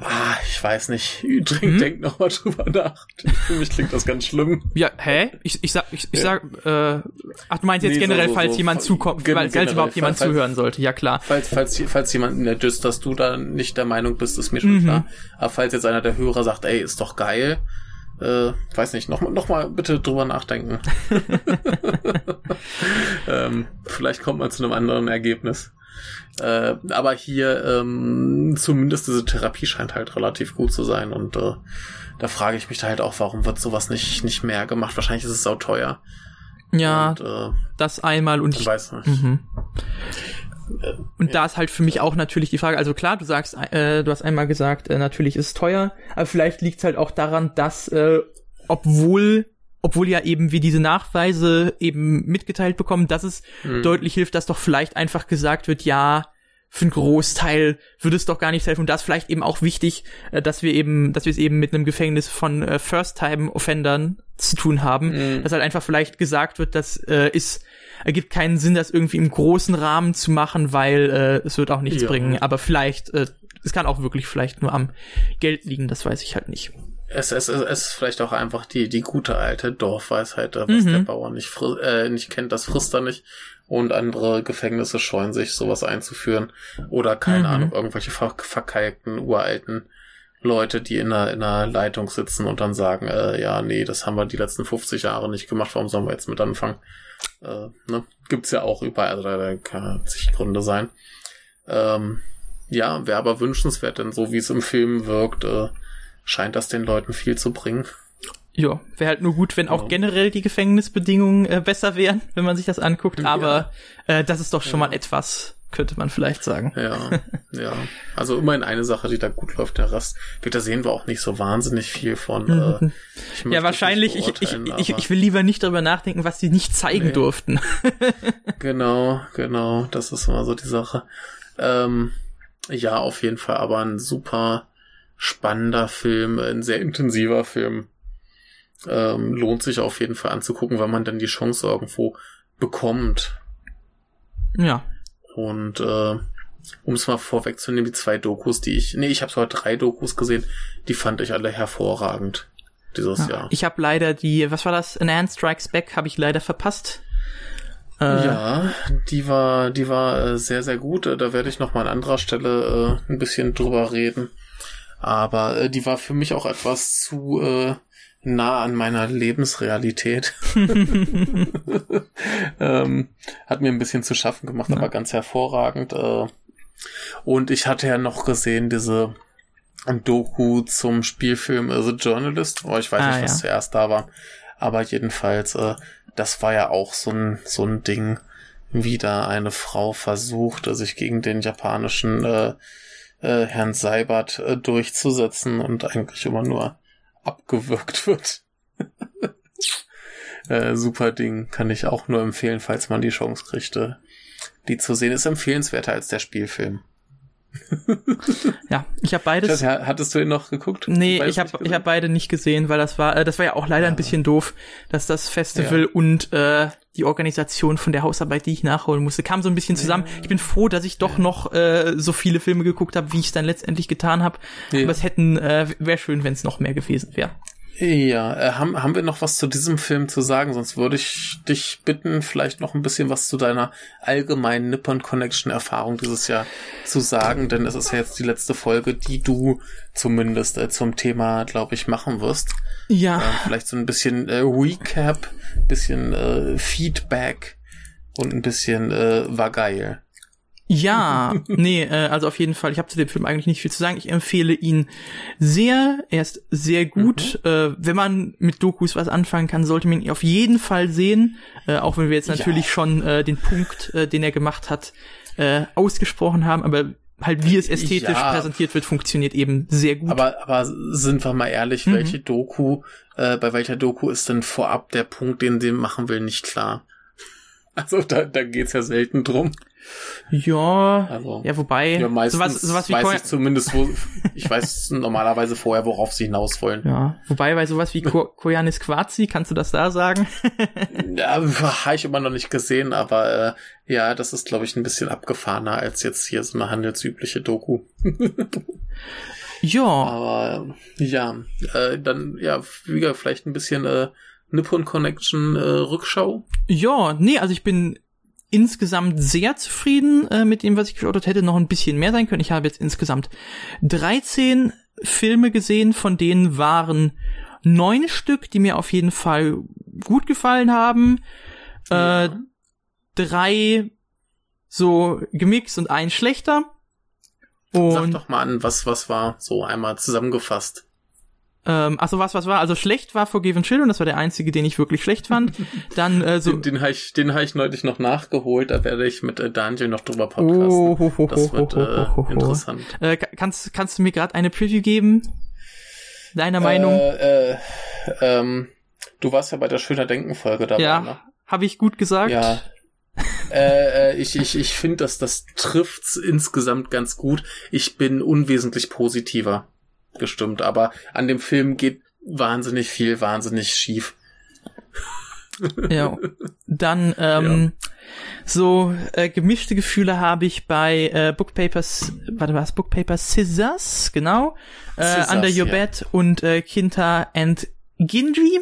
ah, ich weiß nicht, denk, Mhm. denk noch mal drüber nach. Für mich klingt das ganz schlimm. Ja, hä? Ich, ich sag, ich, ich Ja. sag, äh, ach, du meinst jetzt Nee, generell, so- falls so- jemand zukommt, gen- falls generell, überhaupt jemand falls- zuhören sollte, ja klar. Falls, falls, falls jemand in der Dis, dass du da nicht der Meinung bist, ist mir schon Mhm. klar. Aber falls jetzt einer der Hörer sagt, ey, ist doch geil, äh, weiß nicht, noch, mal- noch mal bitte drüber nachdenken. ähm, vielleicht kommt man zu einem anderen Ergebnis. Äh, aber hier ähm, zumindest diese Therapie scheint halt relativ gut zu sein und äh, da frage ich mich halt auch, warum wird sowas nicht nicht mehr gemacht? Wahrscheinlich ist es sau teuer. Ja, Und, äh, das einmal und ich ich, weiß nicht. mhm. Äh, Und da ist halt für mich auch natürlich die Frage, also klar, du sagst, äh, du hast einmal gesagt, äh, natürlich ist es teuer, aber vielleicht liegt es halt auch daran, dass äh, obwohl obwohl ja eben wir diese Nachweise eben mitgeteilt bekommen, dass es Mhm. deutlich hilft, dass doch vielleicht einfach gesagt wird, ja, für einen Großteil würde es doch gar nicht helfen. Und da ist vielleicht eben auch wichtig, äh, dass wir eben, dass wir es eben mit einem Gefängnis von äh, First-Time-Offendern zu tun haben. Mhm. Dass halt einfach vielleicht gesagt wird, das äh, ist, ergibt keinen Sinn, das irgendwie im großen Rahmen zu machen, weil äh, es wird auch nichts Ja. bringen. Aber vielleicht, äh, es kann auch wirklich vielleicht nur am Geld liegen, das weiß ich halt nicht. Es, es, es, es ist vielleicht auch einfach die, die gute alte Dorfweisheit, was Mhm. der Bauer nicht, äh, nicht kennt, das frisst er nicht. Und andere Gefängnisse scheuen sich, sowas einzuführen. Oder, keine Mhm. Ahnung, irgendwelche ver verkalkten, uralten Leute, die in einer, in einer Leitung sitzen und dann sagen, äh, ja, nee, das haben wir die letzten 50 Jahre nicht gemacht, warum sollen wir jetzt mit anfangen? Äh, ne? Gibt's ja auch überall, also da, kann sich Gründe sein. Ähm, ja, wäre aber wünschenswert, denn so wie es im Film wirkt, äh, scheint das den Leuten viel zu bringen. Ja, wäre halt nur gut, wenn auch Ja. generell die Gefängnisbedingungen äh, besser wären, wenn man sich das anguckt. Ja. Aber äh, das ist doch schon Ja. mal etwas, könnte man vielleicht sagen. Ja, ja. Also immerhin eine Sache, die da gut läuft, der Rest. Da sehen wir auch nicht so wahnsinnig viel von. Äh, Mhm. Ja, wahrscheinlich. Ich, ich, ich, ich will lieber nicht darüber nachdenken, was sie nicht zeigen Nee. durften. Genau, genau, das ist immer so die Sache. Ähm, ja, auf jeden Fall, aber ein super spannender Film, ein sehr intensiver Film. Ähm, lohnt sich auf jeden Fall anzugucken, wenn man dann die Chance irgendwo bekommt. ja. Und äh, um es mal vorwegzunehmen, die zwei Dokus, die ich, nee, ich habe sogar drei Dokus gesehen, die fand ich alle hervorragend dieses ja. Jahr. Ich habe leider die, was war das? An Strikes Back habe ich leider verpasst. Äh, Ja, die war, die war äh, sehr, sehr gut. Äh, Da werde ich noch mal an anderer Stelle äh, ein bisschen drüber reden. Aber äh, die war für mich auch etwas zu äh, nah an meiner Lebensrealität. ähm, hat mir ein bisschen zu schaffen gemacht, Ja. aber ganz hervorragend. Äh, und ich hatte ja noch gesehen, diese Doku zum Spielfilm The Journalist. Oh, ich weiß Ah, nicht, was ja. zuerst da war. Aber jedenfalls, äh, das war ja auch so ein, so ein Ding, wie da eine Frau versucht, sich gegen den japanischen äh, äh, Herrn Seibert äh, durchzusetzen und eigentlich immer nur abgewürgt wird. äh, super Ding, kann ich auch nur empfehlen, falls man die Chance kriegte. Die zu sehen ist empfehlenswerter als der Spielfilm. Ja, ich habe beides. nicht, hattest du ihn noch geguckt? Nee, ich habe ich gesehen? hab beide nicht gesehen, weil das war äh, das war ja auch leider ein bisschen doof, dass das Festival Ja. und äh, die Organisation von der Hausarbeit, die ich nachholen musste, kam so ein bisschen zusammen. Ich bin froh, dass ich doch noch äh, so viele Filme geguckt habe, wie ich es dann letztendlich getan habe. Ja. Aber es hätten äh, wäre schön, wenn es noch mehr gewesen wäre. Ja, äh, haben, haben wir noch was zu diesem Film zu sagen? Sonst würde ich dich bitten, vielleicht noch ein bisschen was zu deiner allgemeinen Nippon Connection Erfahrung dieses Jahr zu sagen, denn es ist ja jetzt die letzte Folge, die du zumindest äh, zum Thema, glaube ich, machen wirst. Ja, Äh, vielleicht so ein bisschen äh, Recap, bisschen äh, Feedback und ein bisschen äh, war geil. Ja, nee, äh, also auf jeden Fall. Ich habe zu dem Film eigentlich nicht viel zu sagen. Ich empfehle ihn sehr. Er ist sehr gut. Äh, wenn man mit Dokus was anfangen kann, sollte man ihn auf jeden Fall sehen. Äh, auch wenn wir jetzt natürlich schon äh, den Punkt, äh, den er gemacht hat, äh, ausgesprochen haben. Aber halt wie es ästhetisch Ja. präsentiert wird, funktioniert eben sehr gut. Aber, aber sind wir mal ehrlich, Mhm. welche Doku, äh, bei welcher Doku ist denn vorab der Punkt, den sie machen will, nicht klar? Also da, da geht's ja selten drum. Ja, Also, ja, wobei Ja, meistens sowas, sowas wie weiß Ko- ich zumindest, wo, ich weiß normalerweise vorher, worauf sie hinaus wollen. ja, wobei bei sowas wie Ko Koyanis Quazi, kannst du das da sagen? Ja, habe ich immer noch nicht gesehen, aber äh, ja, das ist, glaube ich, ein bisschen abgefahrener als jetzt hier so eine handelsübliche Doku. ja, Aber äh, ja, äh, dann ja, wieder vielleicht ein bisschen äh, Nippon Connection äh, Rückschau. Ja, nee, also ich bin insgesamt sehr zufrieden äh, mit dem, was ich geschaut habe. Hätte noch ein bisschen mehr sein können. Ich habe jetzt insgesamt 13 Filme gesehen, von denen waren neun Stück, die mir auf jeden Fall gut gefallen haben. Äh, Ja. drei so gemixt und ein schlechter. Sag Und doch mal an, was was war so einmal zusammengefasst. Ähm, achso, was was war? Also schlecht war Forgiven Children, das war der einzige, den ich wirklich schlecht fand. Dann äh, so Den, den habe ich, den hab ich neulich noch nachgeholt. Da werde ich mit äh, Daniel noch drüber podcasten. Oh, ho, ho, das ho, wird ho, ho, ho, äh, ho. interessant. Äh, ka- kannst, kannst du mir gerade eine Preview geben? Deiner Meinung? Äh, äh, ähm, du warst ja bei der Schöner Denken Folge dabei. ja, Ne? habe ich gut gesagt. Ja. äh, äh, ich ich, ich finde, dass das trifft's insgesamt ganz gut. Ich bin unwesentlich positiver gestimmt, aber an dem Film geht wahnsinnig viel, wahnsinnig schief. Ja. Dann ähm, so äh, gemischte Gefühle habe ich bei äh, Book Papers, warte was, Book Paper Scissors, genau, äh, Scissors, Under Your ja. Bed und äh, Kinta and Ginji.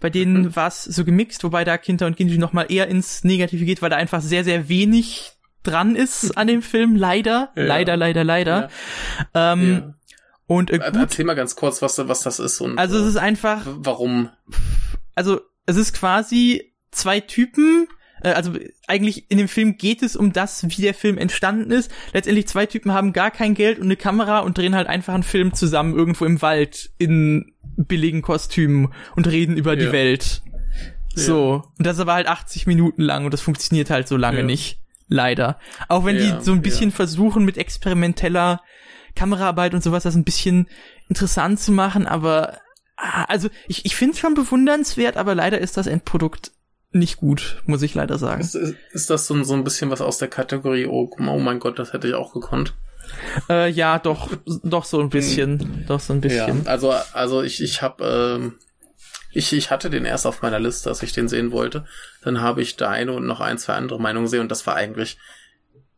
Bei denen Mhm. war es so gemixt, wobei da Kinta und Ginji noch mal eher ins Negative geht, weil da einfach sehr, sehr wenig dran ist an dem Film, leider, Ja. leider, leider, leider. Ähm, Ja. Und äh, Er- gut, Erzähl mal ganz kurz, was, was das ist und also es äh, ist einfach, warum. also es ist quasi zwei Typen, äh, also eigentlich in dem Film geht es um das, wie der Film entstanden ist. Letztendlich zwei Typen haben gar kein Geld und eine Kamera und drehen halt einfach einen Film zusammen irgendwo im Wald in billigen Kostümen und reden über die Ja. Welt. So. Und das ist aber halt 80 Minuten lang und das funktioniert halt so lange Ja. nicht. Leider. Auch wenn Ja, die so ein bisschen ja. versuchen mit experimenteller Kameraarbeit und sowas das ein bisschen interessant zu machen, aber ah, also ich, ich finde es schon bewundernswert, aber leider ist das Endprodukt nicht gut, muss ich leider sagen. Ist, ist, ist das so, so ein bisschen was aus der Kategorie, oh, oh mein Gott, das hätte ich auch gekonnt? Äh, ja, doch, doch so ein bisschen, doch so ein bisschen. Ja, also, also ich, ich habe, ähm, ich, ich hatte den erst auf meiner Liste, dass ich den sehen wollte. Dann habe ich deine und noch ein, zwei andere Meinungen gesehen und das war eigentlich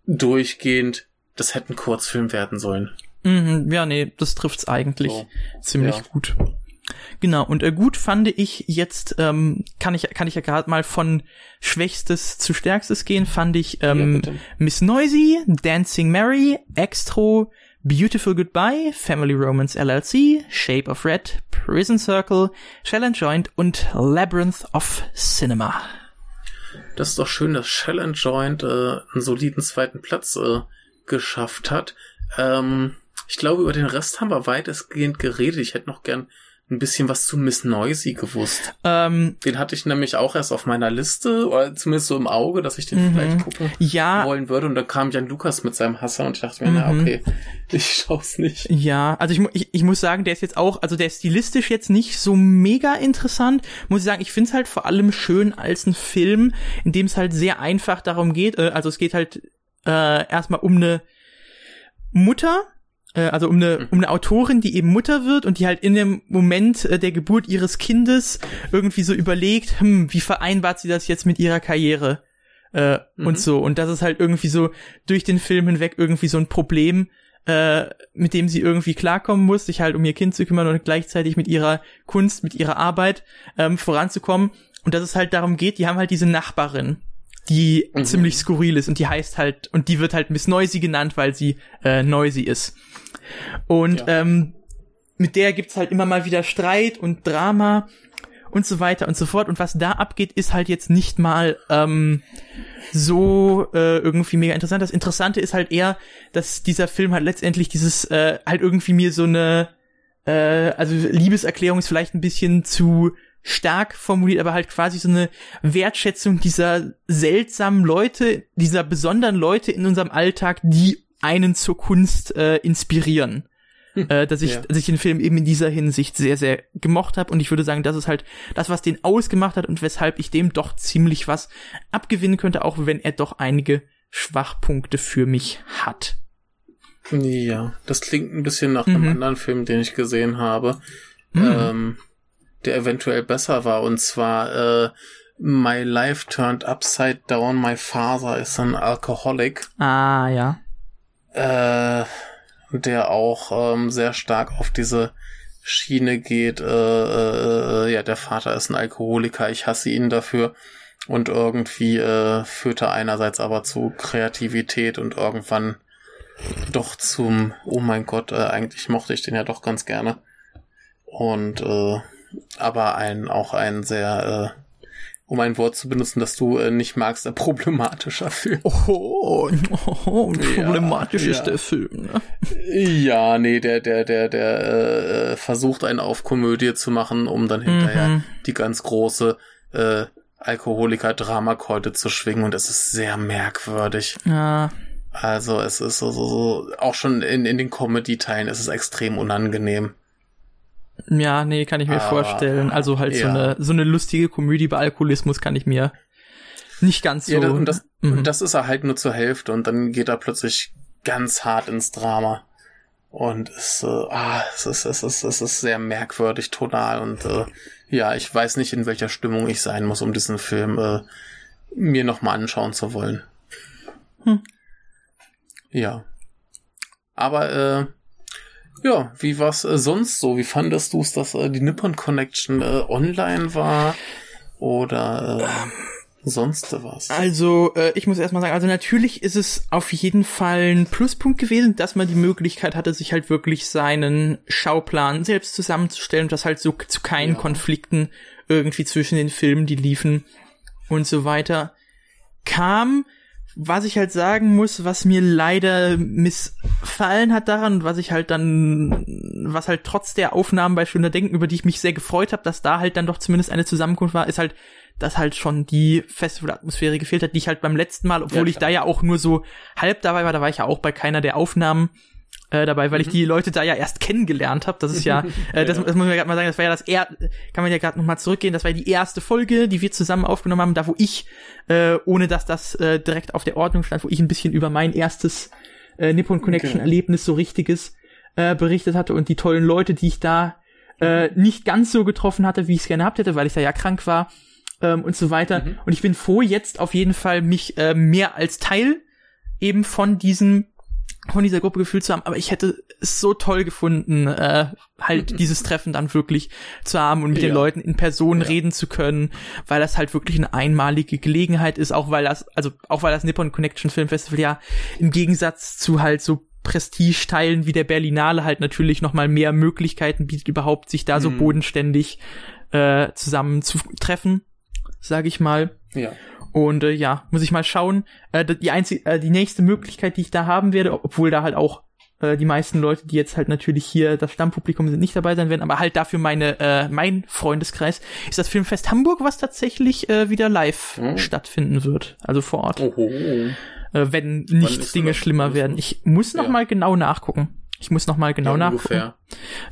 durchgehend, das hätte ein Kurzfilm werden sollen. Mhm, ja, nee, das trifft's eigentlich So, ziemlich ja. gut. Genau, und äh, gut fand ich jetzt, ähm, kann ich, kann ich ja gerade mal von Schwächstes zu Stärkstes gehen, fand ich Ja, ähm, bitte. Miss Noisy, Dancing Mary, Extro, Beautiful Goodbye, Family Romance LLC, Shape of Red, Prison Circle, Shell and Joint und Labyrinth of Cinema. Das ist doch schön, dass Shell and Joint äh, einen soliden zweiten Platz äh, geschafft hat. Ähm, ich glaube, über den Rest haben wir weitestgehend geredet. Ich hätte noch gern ein bisschen was zu Miss Noisy gewusst. Ähm, Den hatte ich nämlich auch erst auf meiner Liste, oder zumindest so im Auge, dass ich den Mhm. vielleicht gucken ja, wollen würde. Und dann kam Jan Lukas mit seinem Hasser und ich dachte mir, na Mhm. okay, ich schau's nicht. Ja, also ich, ich, ich muss sagen, der ist jetzt auch, also der ist stilistisch jetzt nicht so mega interessant. Muss ich sagen, ich finde es halt vor allem schön als ein Film, in dem es halt sehr einfach darum geht, äh, also es geht halt äh, erstmal um eine Mutter, äh, also um eine, um eine Autorin, die eben Mutter wird und die halt in dem Moment äh, der Geburt ihres Kindes irgendwie so überlegt, hm, wie vereinbart sie das jetzt mit ihrer Karriere? Äh, Mhm. Und so. Und das ist halt irgendwie so durch den Film hinweg irgendwie so ein Problem, äh, mit dem sie irgendwie klarkommen muss, sich halt um ihr Kind zu kümmern und gleichzeitig mit ihrer Kunst, mit ihrer Arbeit ähm, voranzukommen. Und dass es halt darum geht, die haben halt diese Nachbarin, die Mhm. ziemlich skurril ist und die heißt halt, und die wird halt Miss Noisy genannt, weil sie äh, noisy ist. Und Ja. ähm, mit der gibt's halt immer mal wieder Streit und Drama und so weiter und so fort. Und was da abgeht, ist halt jetzt nicht mal ähm, so äh, irgendwie mega interessant. Das Interessante ist halt eher, dass dieser Film halt letztendlich dieses äh, halt irgendwie mir so eine äh, also Liebeserklärung ist vielleicht ein bisschen zu stark formuliert, aber halt quasi so eine Wertschätzung dieser seltsamen Leute, dieser besonderen Leute in unserem Alltag, die einen zur Kunst äh, inspirieren. Äh, dass ich, Ja. dass ich den Film eben in dieser Hinsicht sehr, sehr gemocht habe und ich würde sagen, das ist halt das, was den ausgemacht hat und weshalb ich dem doch ziemlich was abgewinnen könnte, auch wenn er doch einige Schwachpunkte für mich hat. Ja, das klingt ein bisschen nach Mhm. einem anderen Film, den ich gesehen habe, Mhm. ähm, der eventuell besser war. Und zwar äh, My Life Turned Upside Down. My Father is an Alcoholic. Ah, ja. äh, der auch ähm, sehr stark auf diese Schiene geht. Äh, äh, ja, der Vater ist ein Alkoholiker, ich hasse ihn dafür. Und irgendwie äh, führt er einerseits aber zu Kreativität und irgendwann doch zum, oh mein Gott, äh, eigentlich mochte ich den ja doch ganz gerne. Und äh, aber ein auch ein sehr, äh, um ein Wort zu benutzen, das du äh, nicht magst, ein problematischer Film. Oh, oh problematisch Ja, ist ja. der Film. Ne? Ja, nee, der, der, der, der äh, versucht eine Aufkomödie zu machen, um dann hinterher Mhm. die ganz große äh, Alkoholiker-Dramakeule zu schwingen und es ist sehr merkwürdig. Ja, Also es ist so, so, so auch schon in, in den Comedy-Teilen ist es extrem unangenehm. Ja, nee, kann ich mir Aber, vorstellen. Also halt so ja. eine so eine lustige Komödie bei Alkoholismus kann ich mir nicht ganz so. Ja, das, und, das, Mhm. und das ist er halt nur zur Hälfte und dann geht er plötzlich ganz hart ins Drama. Und es, äh, ah, es, ist, es, ist, es ist sehr merkwürdig tonal und äh, ja, ich weiß nicht, in welcher Stimmung ich sein muss, um diesen Film äh, mir nochmal anschauen zu wollen. Hm. Ja. Aber äh, ja, wie war's äh, sonst so? Wie fandest du es, dass äh, die Nippon Connection äh, online war? Oder äh, sonst was? Also, äh, ich muss erstmal sagen, also natürlich ist es auf jeden Fall ein Pluspunkt gewesen, dass man die Möglichkeit hatte, sich halt wirklich seinen Schauplan selbst zusammenzustellen und das halt so zu keinen Ja. Konflikten irgendwie zwischen den Filmen, die liefen und so weiter kam. Was ich halt sagen muss, was mir leider missfallen hat daran, und was ich halt dann, was halt trotz der Aufnahmen bei Schöner Denken, über die ich mich sehr gefreut habe, dass da halt dann doch zumindest eine Zusammenkunft war, ist halt, dass halt schon die Festivalatmosphäre gefehlt hat, die ich halt beim letzten Mal, obwohl Ja, ich da ja auch nur so halb dabei war, da war ich ja auch bei keiner der Aufnahmen äh, dabei, weil ich die Leute da ja erst kennengelernt habe. Das ist ja, äh, das, das muss man gerade mal sagen, das war ja das er kann man ja gerade noch mal zurückgehen, das war ja die erste Folge, die wir zusammen aufgenommen haben, da wo ich, äh, ohne dass das äh, direkt auf der Ordnung stand, wo ich ein bisschen über mein erstes äh, Nippon Connection. Erlebnis so richtiges äh, berichtet hatte und die tollen Leute, die ich da äh, nicht ganz so getroffen hatte, wie ich es gerne gehabt hätte, weil ich da ja krank war ähm, und so weiter. Mhm. Und ich bin froh, jetzt auf jeden Fall mich äh, mehr als Teil eben von diesem von dieser Gruppe gefühlt zu haben, aber ich hätte es so toll gefunden, äh, halt dieses Treffen dann wirklich zu haben und mit den Ja. Leuten in Person Ja. reden zu können, weil das halt wirklich eine einmalige Gelegenheit ist, auch weil das, also auch weil das Nippon Connection Film Festival ja im Gegensatz zu halt so Prestige-Teilen wie der Berlinale halt natürlich noch mal mehr Möglichkeiten bietet, überhaupt sich da so Mhm. bodenständig äh, zusammen zu treffen, sage ich mal. Ja. Und äh, ja, muss ich mal schauen. Äh, die einzige, äh, die nächste Möglichkeit, die ich da haben werde, obwohl da halt auch Äh, die meisten Leute, die jetzt halt natürlich hier das Stammpublikum sind, nicht dabei sein werden, aber halt dafür meine, äh, mein Freundeskreis, ist das Filmfest Hamburg, was tatsächlich äh, wieder live Oh. stattfinden wird. Also vor Ort. Oho. Äh, wenn nicht Dinge schlimmer werden. Ich muss noch Ja. mal genau nachgucken. Ich muss noch mal genau ja, nachgucken. ungefähr.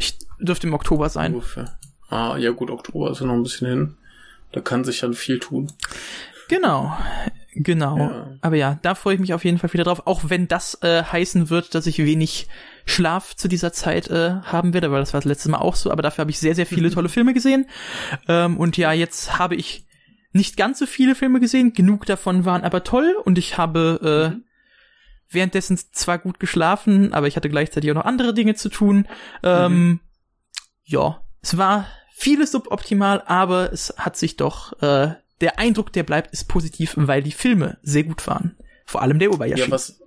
Ich dürfte im Oktober sein. ungefähr. Ah, ja gut, Oktober ist ja noch ein bisschen hin. Da kann sich dann viel tun. Genau. Genau. Ja. Aber ja, da freue ich mich auf jeden Fall wieder drauf, auch wenn das äh, heißen wird, dass ich wenig Schlaf zu dieser Zeit äh, haben werde, weil das war das letzte Mal auch so, aber dafür habe ich sehr, sehr viele tolle Filme gesehen. Ähm, und ja, jetzt habe ich nicht ganz so viele Filme gesehen, genug davon waren aber toll und ich habe äh, währenddessen zwar gut geschlafen, aber ich hatte gleichzeitig auch noch andere Dinge zu tun. Ähm, Ja, es war vieles suboptimal, aber es hat sich doch, äh, der Eindruck, der bleibt, ist positiv, weil die Filme sehr gut waren. Vor allem der Obayashi. Ja, was,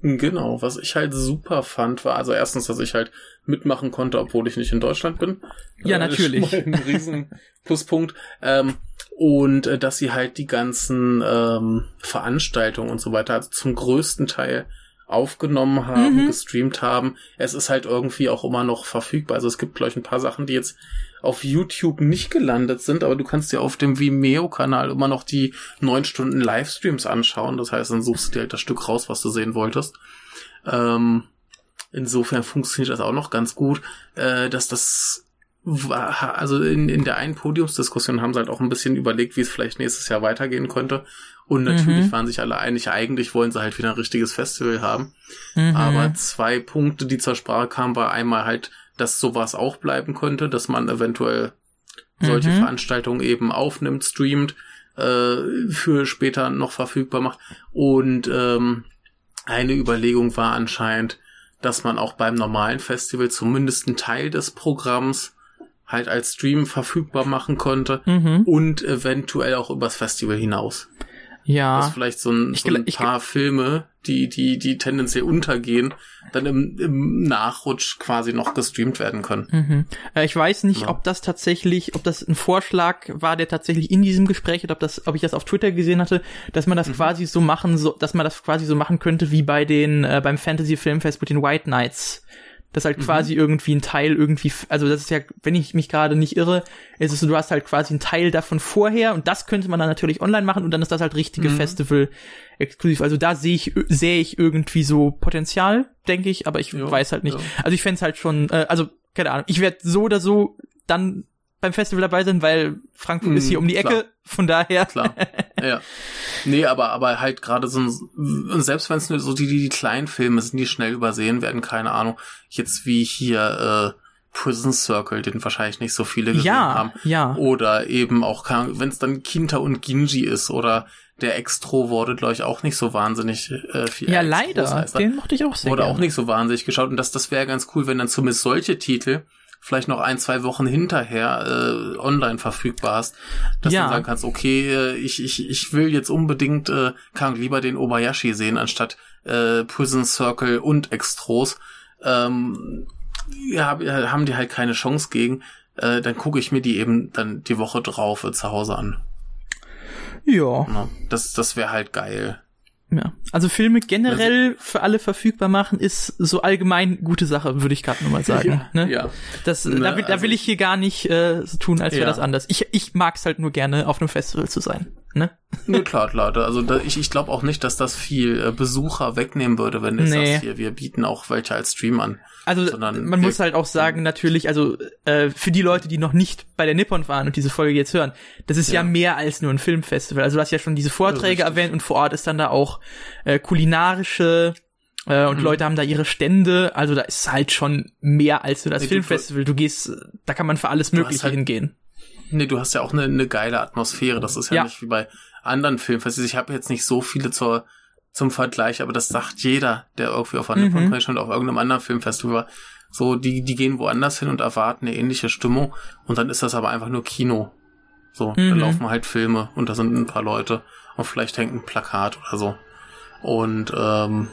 genau, was ich halt super fand, war also erstens, dass ich halt mitmachen konnte, obwohl ich nicht in Deutschland bin. Ja, Äh, natürlich. Ein riesen Pluspunkt. Ähm, und äh, dass sie halt die ganzen ähm, Veranstaltungen und so weiter also zum größten Teil aufgenommen haben, Mhm. gestreamt haben. Es ist halt irgendwie auch immer noch verfügbar. Also es gibt, glaube ich, ein paar Sachen, die jetzt auf YouTube nicht gelandet sind, aber du kannst dir auf dem Vimeo-Kanal immer noch die neun Stunden Livestreams anschauen. Das heißt, dann suchst du dir halt das Stück raus, was du sehen wolltest. Ähm, insofern funktioniert das auch noch ganz gut, äh, dass das also in, in der einen Podiumsdiskussion haben sie halt auch ein bisschen überlegt, wie es vielleicht nächstes Jahr weitergehen könnte. Und natürlich Mhm. waren sich alle einig, eigentlich wollen sie halt wieder ein richtiges Festival haben. Mhm. Aber zwei Punkte, die zur Sprache kamen, war einmal halt, dass sowas auch bleiben könnte, dass man eventuell solche Mhm. Veranstaltungen eben aufnimmt, streamt, äh, für später noch verfügbar macht. Und ähm, eine Überlegung war anscheinend, dass man auch beim normalen Festival zumindest einen Teil des Programms halt als Stream verfügbar machen konnte mhm. und eventuell auch übers Festival hinaus. Dass Ja, vielleicht so ein, so ein paar Filme, die, die, die tendenziell untergehen, dann im, im Nachrutsch quasi noch gestreamt werden können. mhm. Äh, ich weiß nicht, Ja. ob das tatsächlich, ob das ein Vorschlag war, der tatsächlich in diesem Gespräch oder ob das, ob ich das auf Twitter gesehen hatte, dass man das Mhm. quasi so machen, so, dass man das quasi so machen könnte wie bei den äh, beim Fantasy Filmfest mit den White Knights. Das Mhm. halt quasi irgendwie ein Teil irgendwie, also das ist ja, wenn ich mich gerade nicht irre, ist es so, du hast halt quasi einen Teil davon vorher und das könnte man dann natürlich online machen und dann ist das halt richtige Mhm. Festival exklusiv. Also da sehe ich, sehe ich irgendwie so Potenzial, denke ich, aber ich Ja, weiß halt nicht. ja. Also ich fände halt schon, äh, also keine Ahnung, ich werde so oder so dann beim Festival dabei sein, weil Frankfurt Mhm, ist hier um die Ecke, klar. von daher. Klar. ja. Nee, aber, aber halt gerade so ein, und selbst wenn es nur so die, die, die kleinen Filme sind, die schnell übersehen werden, keine Ahnung, jetzt wie hier äh, Prison Circle, den wahrscheinlich nicht so viele gesehen Ja, haben. ja. Oder eben auch, wenn es dann Kinta und Ginji ist oder der Extro wurde, glaube ich, auch nicht so wahnsinnig äh, viel. Ja, Extros leider. er. Den mochte ich auch sehr Wurde gerne. auch nicht so wahnsinnig geschaut. Und das, das wäre ganz cool, wenn dann zumindest solche Titel vielleicht noch ein, zwei Wochen hinterher äh, online verfügbar hast, dass Ja. du sagen kannst, okay, äh, ich, ich, ich will jetzt unbedingt äh, kann lieber den Obayashi sehen, anstatt äh, Prison Circle und Extros. Ähm, ja, ja, haben die halt keine Chance gegen. Äh, dann gucke ich mir die eben dann die Woche drauf äh, zu Hause an. Ja. Ne? Das, das wäre halt geil. Ja. Also Filme generell für alle verfügbar machen ist so allgemein gute Sache, würde ich gerade nur mal sagen. Ja, ne? ja. Das, Ne, da, will, da also will ich hier gar nicht äh, so tun, als wäre Ja. das anders. Ich, ich mag's halt nur gerne, auf einem Festival zu sein. Ne? Nee, klar, klar. Also da, ich, ich glaube auch nicht, dass das viel äh, Besucher wegnehmen würde, wenn du Nee. sagst, hier, wir bieten auch welche als Stream an. Also Sondern man muss halt auch sagen, natürlich, also äh, für die Leute, die noch nicht bei der Nippon waren und diese Folge jetzt hören, das ist ja, Ja. mehr als nur ein Filmfestival. Also du hast ja schon diese Vorträge Ja, erwähnt und vor Ort ist dann da auch äh, kulinarische äh, und Mhm. Leute haben da ihre Stände. Also da ist halt schon mehr als nur das Nee, Filmfestival. Du gehst, da kann man für alles Mögliche halt- hingehen. Nee, du hast ja auch eine, eine geile Atmosphäre. Das ist ja, Ja. nicht wie bei anderen Filmfestivals. Ich habe jetzt nicht so viele zur, zum Vergleich, aber das sagt jeder, der irgendwie auf einer Mhm. Convention oder auf irgendeinem anderen Filmfestival war. So, die, die gehen woanders hin und erwarten eine ähnliche Stimmung und dann ist das aber einfach nur Kino. So, da Mhm. laufen halt Filme und da sind ein paar Leute und vielleicht hängt ein Plakat oder so. Und ähm,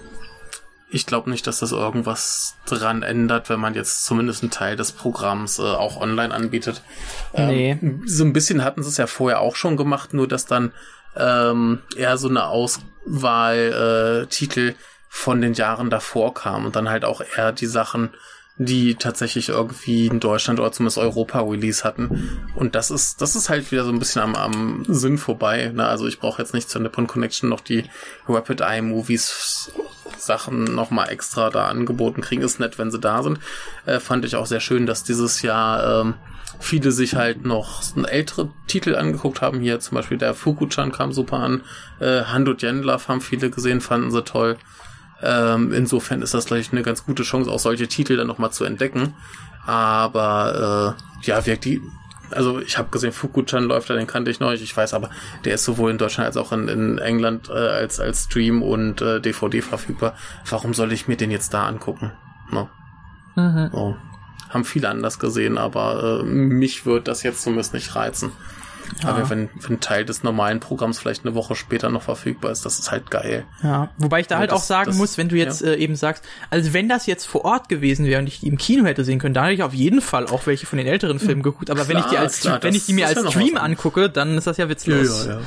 ich glaube nicht, dass das irgendwas dran ändert, wenn man jetzt zumindest einen Teil des Programms äh, auch online anbietet. Nee. Ähm, so ein bisschen hatten sie es ja vorher auch schon gemacht, nur dass dann ähm, eher so eine Auswahl äh, Titel von den Jahren davor kamen und dann halt auch eher die Sachen, die tatsächlich irgendwie in Deutschland oder zumindest Europa Release hatten. Und das ist, das ist halt wieder so ein bisschen am, am Sinn vorbei. Ne? Also ich brauche jetzt nicht zur Nippon Connection noch die Rapid Eye Movies Sachen nochmal extra da angeboten kriegen. Ist nett, wenn sie da sind. Äh, fand ich auch sehr schön, dass dieses Jahr ähm, viele sich halt noch ältere Titel angeguckt haben. Hier zum Beispiel der Fuku-chan kam super an. Äh, Hando Jenlove haben viele gesehen, fanden sie toll. Ähm, insofern ist das gleich eine ganz gute Chance, auch solche Titel dann nochmal zu entdecken. Aber äh, ja, wirklich, also ich habe gesehen, Fuku-chan läuft da, den kannte ich noch nicht. Ich weiß aber, der ist sowohl in Deutschland als auch in, in England äh, als, als Stream und äh, DVD verfügbar. Warum soll ich mir den jetzt da angucken? No. Mhm. So. Haben viele anders gesehen, aber äh, mich wird das jetzt zumindest nicht reizen. Ja. Aber wenn, wenn Teil des normalen Programms vielleicht eine Woche später noch verfügbar ist, das ist halt geil. Ja, wobei ich da halt das, auch sagen das, muss, wenn du jetzt ja. äh, eben sagst, also wenn das jetzt vor Ort gewesen wäre und ich die im Kino hätte sehen können, dann hätte ich auf jeden Fall auch welche von den älteren Filmen geguckt. Aber klar, wenn ich die als klar, wenn ich die mir als Stream angucke, dann ist das ja witzlos. Ja, ja, ja.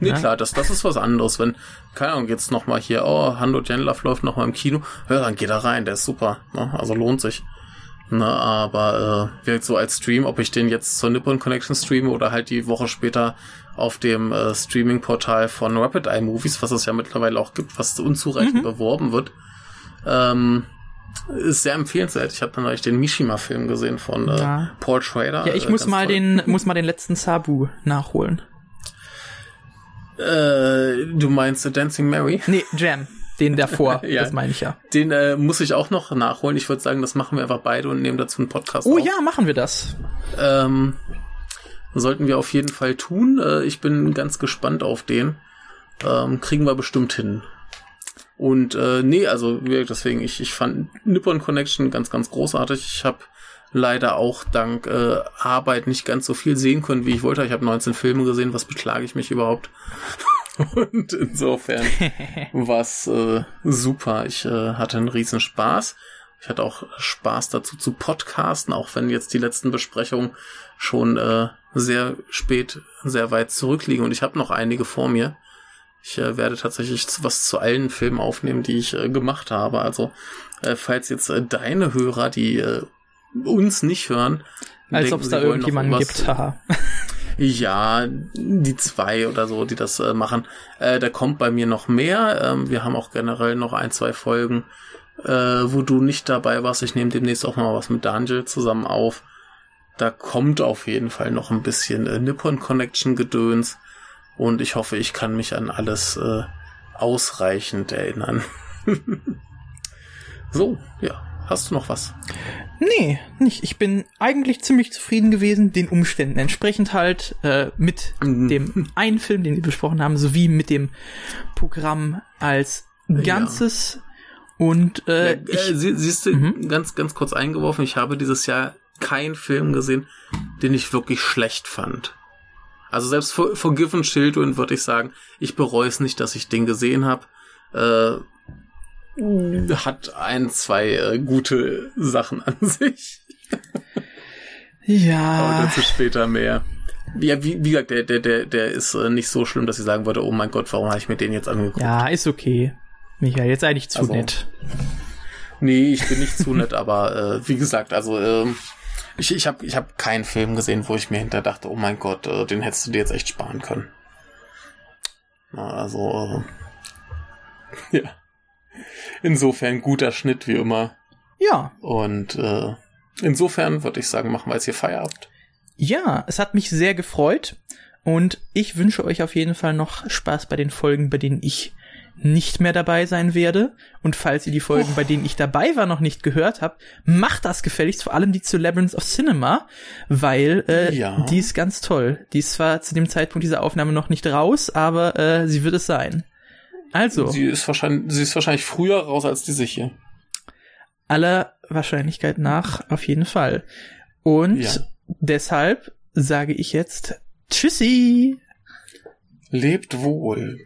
Nee, ja? klar, das, das ist was anderes. Wenn, keine Ahnung, jetzt noch mal hier, oh, Hando Jenlove läuft noch mal im Kino, ja, dann geh da rein, der ist super. Ne? Also lohnt sich. Na, aber äh, wirkt so als Stream, ob ich den jetzt zur Nippon Connection streame oder halt die Woche später auf dem äh, Streaming-Portal von Rapid Eye Movies, was es ja mittlerweile auch gibt, was unzureichend mhm. beworben wird, ähm, ist sehr empfehlenswert. Ich habe dann neulich den Mishima-Film gesehen von äh, ja. Paul Schrader. Ja, ich äh, muss mal toll. den muss mal den letzten Sabu nachholen. Äh, du meinst The Dancing Mary? Nee, Jam. Den davor, ja, das meine ich ja. Den äh, muss ich auch noch nachholen. Ich würde sagen, das machen wir einfach beide und nehmen dazu einen Podcast Oh auf. ja, machen wir das. Ähm, sollten wir auf jeden Fall tun. Äh, ich bin ganz gespannt auf den. Ähm, kriegen wir bestimmt hin. Und äh, nee, also deswegen, ich, ich fand Nippon Connection ganz, ganz großartig. Ich habe leider auch dank äh, Arbeit nicht ganz so viel sehen können, wie ich wollte. Ich habe 19 Filme gesehen, was beklage ich mich überhaupt? Und insofern war es äh, super. Ich äh, hatte einen riesen Spaß. Ich hatte auch Spaß dazu zu podcasten, auch wenn jetzt die letzten Besprechungen schon äh, sehr spät, sehr weit zurückliegen. Und ich habe noch einige vor mir. Ich äh, werde tatsächlich was zu allen Filmen aufnehmen, die ich äh, gemacht habe. Also äh, falls jetzt äh, deine Hörer, die äh, uns nicht hören, als ob es da irgendjemanden gibt, haha. Ja, die zwei oder so, die das äh, machen. Äh, da kommt bei mir noch mehr. Ähm, wir haben auch generell noch ein, zwei Folgen, äh, wo du nicht dabei warst. Ich nehme demnächst auch mal was mit Daniel zusammen auf. Da kommt auf jeden Fall noch ein bisschen äh, Nippon Connection Gedöns. Und ich hoffe, ich kann mich an alles äh, ausreichend erinnern. so, ja. Hast du noch was? Nee, nicht. Ich bin eigentlich ziemlich zufrieden gewesen, den Umständen entsprechend halt, äh, mit mhm. dem einen Film, den wir besprochen haben, sowie mit dem Programm als Ganzes. Ja. Und äh, ja, ich, äh, sie, siehst du, mhm. ganz, ganz kurz eingeworfen, ich habe dieses Jahr keinen Film gesehen, den ich wirklich schlecht fand. Also selbst Forgiven Children würde ich sagen, ich bereue es nicht, dass ich den gesehen habe. Äh, hat ein, zwei äh, gute Sachen an sich. ja. Aber dazu später mehr. Ja, wie, wie gesagt, der, der, der, der ist äh, nicht so schlimm, dass ich sagen würde, oh mein Gott, warum habe ich mir den jetzt angeguckt? Ja, ist okay. Michael, jetzt eigentlich zu also, nett. Nee, ich bin nicht zu nett, aber äh, wie gesagt, also äh, ich, ich habe ich hab keinen Film gesehen, wo ich mir hinter dachte, oh mein Gott, äh, den hättest du dir jetzt echt sparen können. Na, also, äh, ja. Insofern guter Schnitt wie immer. Ja. Und äh, insofern würde ich sagen, machen wir jetzt hier Feierabend. Ja, es hat mich sehr gefreut und ich wünsche euch auf jeden Fall noch Spaß bei den Folgen, bei denen ich nicht mehr dabei sein werde. Und falls ihr die Folgen, oh. bei denen ich dabei war, noch nicht gehört habt, macht das gefälligst, vor allem die zu Labyrinth of Cinema, weil äh, ja. die ist ganz toll. Die ist zwar zu dem Zeitpunkt dieser Aufnahme noch nicht raus, aber äh, sie wird es sein. Also. Sie ist wahrscheinlich, sie ist wahrscheinlich früher raus als diese hier. Aller Wahrscheinlichkeit nach, auf jeden Fall. Und ja. deshalb sage ich jetzt Tschüssi. Lebt wohl.